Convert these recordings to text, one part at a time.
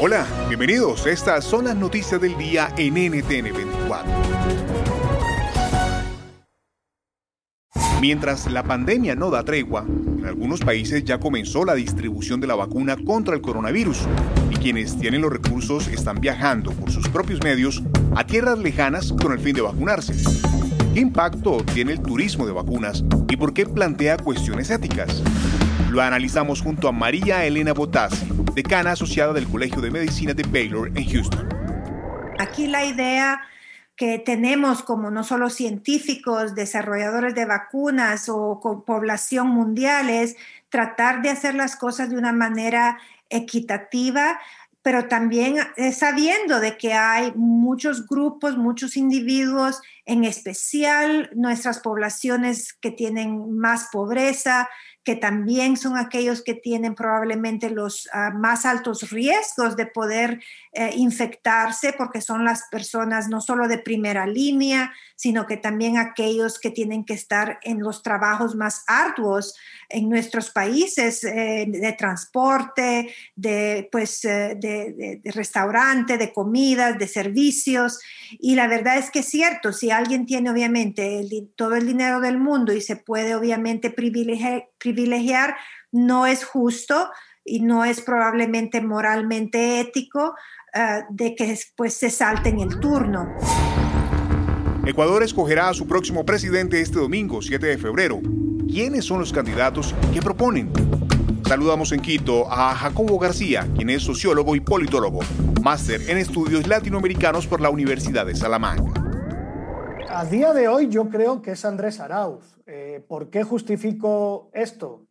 Hola, bienvenidos. Estas son las noticias del día en NTN 24. Mientras la pandemia no da tregua, en algunos países ya comenzó la distribución de la vacuna contra el coronavirus y quienes tienen los recursos están viajando por sus propios medios a tierras lejanas con el fin de vacunarse. ¿Qué impacto tiene el turismo de vacunas y por qué plantea cuestiones éticas? Lo analizamos junto a María Elena Botassi, decana asociada del Colegio de Medicina de Baylor en Houston. Aquí la idea que tenemos como no solo científicos, desarrolladores de vacunas o con población mundial es tratar de hacer las cosas de una manera equitativa, pero también sabiendo de que hay muchos grupos, muchos individuos, en especial nuestras poblaciones que tienen más pobreza, que también son aquellos que tienen probablemente los uh, más altos riesgos de poder eh, infectarse, porque son las personas no solo de primera línea, sino que también aquellos que tienen que estar en los trabajos más arduos en nuestros países eh, de transporte, de, pues, eh, de, de, de restaurante, de comidas, de servicios. Y la verdad es que es cierto, si alguien tiene obviamente todo el dinero del mundo y se puede obviamente privilegiar, no es justo y no es probablemente moralmente ético uh, de que pues se salten el turno. Ecuador escogerá a su próximo presidente este domingo, 7 de febrero. ¿Quiénes son los candidatos que proponen? Saludamos en Quito a Jacobo García, quien es sociólogo y politólogo, máster en estudios latinoamericanos por la Universidad de Salamanca. A día de hoy yo creo que es Andrés Arauz. Eh, ¿Por qué justifico esto?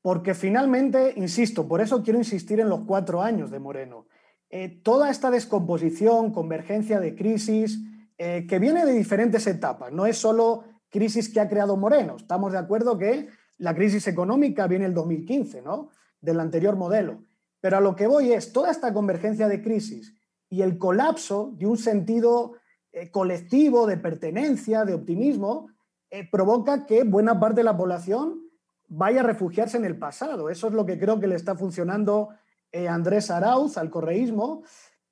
Porque finalmente, insisto, por eso quiero insistir en los cuatro años de Moreno. Eh, toda esta descomposición, convergencia de crisis, eh, que viene de diferentes etapas, no es solo crisis que ha creado Moreno. Estamos de acuerdo que la crisis económica viene el 2015, ¿no? Del anterior modelo. Pero a lo que voy es toda esta convergencia de crisis y el colapso de un sentido eh, colectivo de pertenencia, de optimismo, eh, provoca que buena parte de la población vaya a refugiarse en el pasado. Eso es lo que creo que le está funcionando eh, Andrés Arauz al correísmo.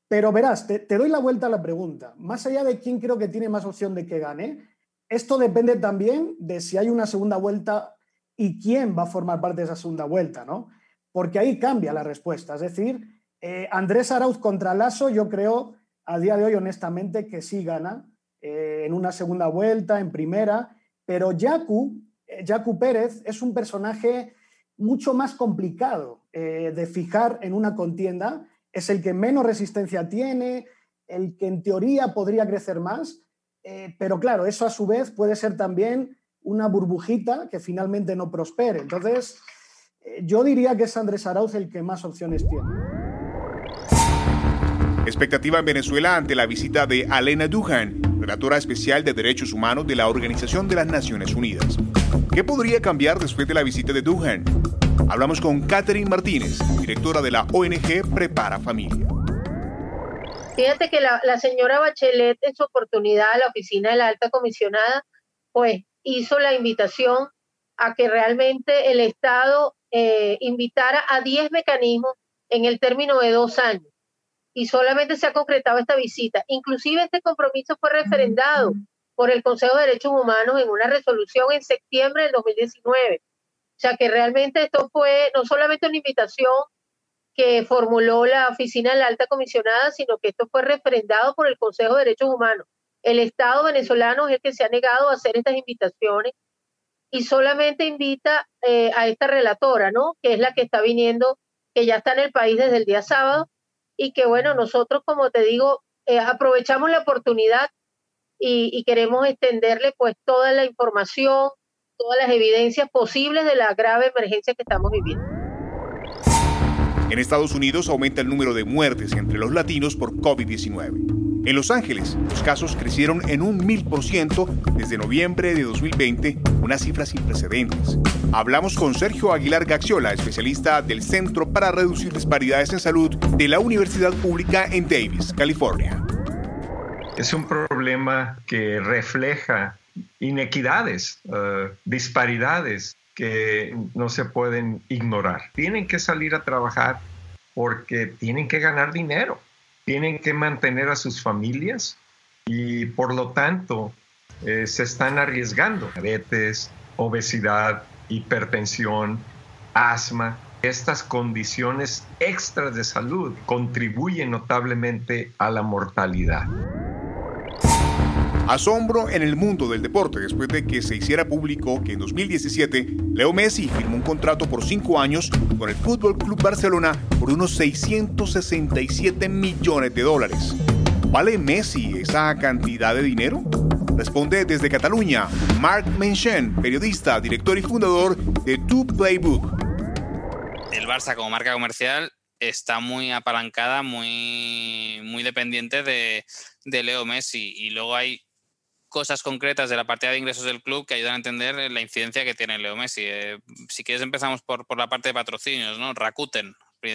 Pero verás, te, doy la vuelta a la pregunta. Más allá de quién creo que tiene más opción de que gane, esto depende también de si hay una segunda vuelta y quién va a formar parte de esa segunda vuelta, ¿no? Porque ahí cambia la respuesta. Es decir, Andrés Arauz contra Lasso, yo creo a día de hoy, honestamente, que sí gana eh, en una segunda vuelta, en primera, pero Yacu, eh, Pérez es un personaje mucho más complicado eh, de fijar en una contienda. Es el que menos resistencia tiene, el que en teoría podría crecer más, pero claro, eso a su vez puede ser también una burbujita que finalmente no prospere. Entonces, yo diría que es Andrés Arauz el que más opciones tiene. Expectativa en Venezuela ante la visita de Alena Duhan, relatora especial de Derechos Humanos de la Organización de las Naciones Unidas. ¿Qué podría cambiar después de la visita de Duhan? Hablamos con Catherine Martínez, directora de la ONG Prepara Familia. Fíjate que la, señora Bachelet en su oportunidad a la oficina de la alta comisionada, pues hizo la invitación a que realmente el Estado eh, invitara a 10 mecanismos en el término de dos años. Y solamente se ha concretado esta visita. Inclusive este compromiso fue referendado por el Consejo de Derechos Humanos en una resolución en septiembre del 2019. O sea que realmente esto fue no solamente una invitación que formuló la oficina de la alta comisionada, sino que esto fue refrendado por el Consejo de Derechos Humanos. El Estado venezolano es el que se ha negado a hacer estas invitaciones y solamente invita eh, a esta relatora, ¿no? Que es la que está viniendo, que ya está en el país desde el día sábado y que bueno, nosotros, como te digo, eh, aprovechamos la oportunidad y, y, queremos extenderle pues toda la información, todas las evidencias posibles de la grave emergencia que estamos viviendo. En Estados Unidos aumenta el número de muertes entre los latinos por COVID-19. En Los Ángeles, los casos crecieron en un mil por ciento desde noviembre de 2020, una cifra sin precedentes. Hablamos con Sergio Aguilar Gaxiola, especialista del Centro para Reducir Disparidades en Salud de la Universidad Pública en Davis, California. Es un problema que refleja inequidades, uh, disparidades que no se pueden ignorar. Tienen que salir a trabajar porque tienen que ganar dinero, tienen que mantener a sus familias y por lo tanto eh, se están arriesgando. Diabetes, obesidad, hipertensión, asma. Estas condiciones extras de salud contribuyen notablemente a la mortalidad. Asombro en el mundo del deporte después de que se hiciera público que en 2017 Leo Messi firmó un contrato por cinco años con el Fútbol Club Barcelona por unos 667 millones de dólares. ¿Vale Messi esa cantidad de dinero? Responde desde Cataluña Marc Menchen, periodista, director y fundador de Two Playbook. El Barça como marca comercial está muy apalancada, muy, muy dependiente de, de Leo Messi. Y luego hay cosas concretas de la partida de ingresos del club que ayudan a entender la incidencia que tiene Leo Messi. Eh, si quieres empezamos por, por, la parte de patrocinios, ¿no? Rakuten,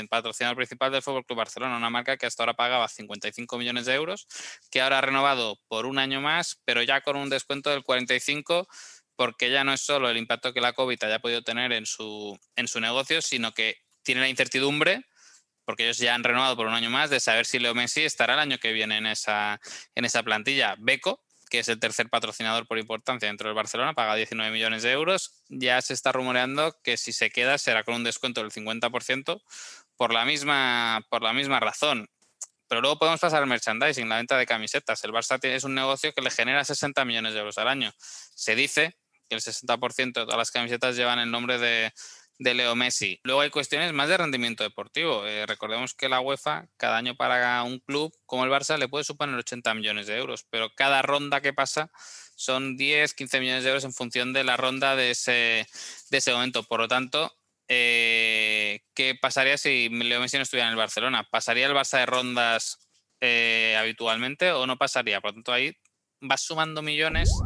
patrocinador principal del Fútbol Club Barcelona, una marca que hasta ahora pagaba 55 millones de euros, que ahora ha renovado por un año más, pero ya con un descuento del 45 porque ya no es solo el impacto que la COVID haya podido tener en su, en su negocio, sino que tiene la incertidumbre porque ellos ya han renovado por un año más de saber si Leo Messi estará el año que viene en esa, en esa plantilla. Beco, que es el tercer patrocinador por importancia dentro del Barcelona, paga 19 millones de euros. Ya se está rumoreando que si se queda será con un descuento del 50% por la misma, por la misma razón. Pero luego podemos pasar al merchandising, la venta de camisetas. El Barça es un negocio que le genera 60 millones de euros al año. Se dice que el 60% de todas las camisetas llevan el nombre de, de Leo Messi. Luego hay cuestiones más de rendimiento deportivo. Eh, recordemos que la UEFA cada año para un club como el Barça le puede suponer 80 millones de euros, pero cada ronda que pasa son 10, 15 millones de euros en función de la ronda de ese, de ese momento. Por lo tanto, eh, ¿qué pasaría si Leo Messi no estuviera en el Barcelona? ¿Pasaría el Barça de rondas eh, habitualmente o no pasaría? Por lo tanto, ahí vas sumando millones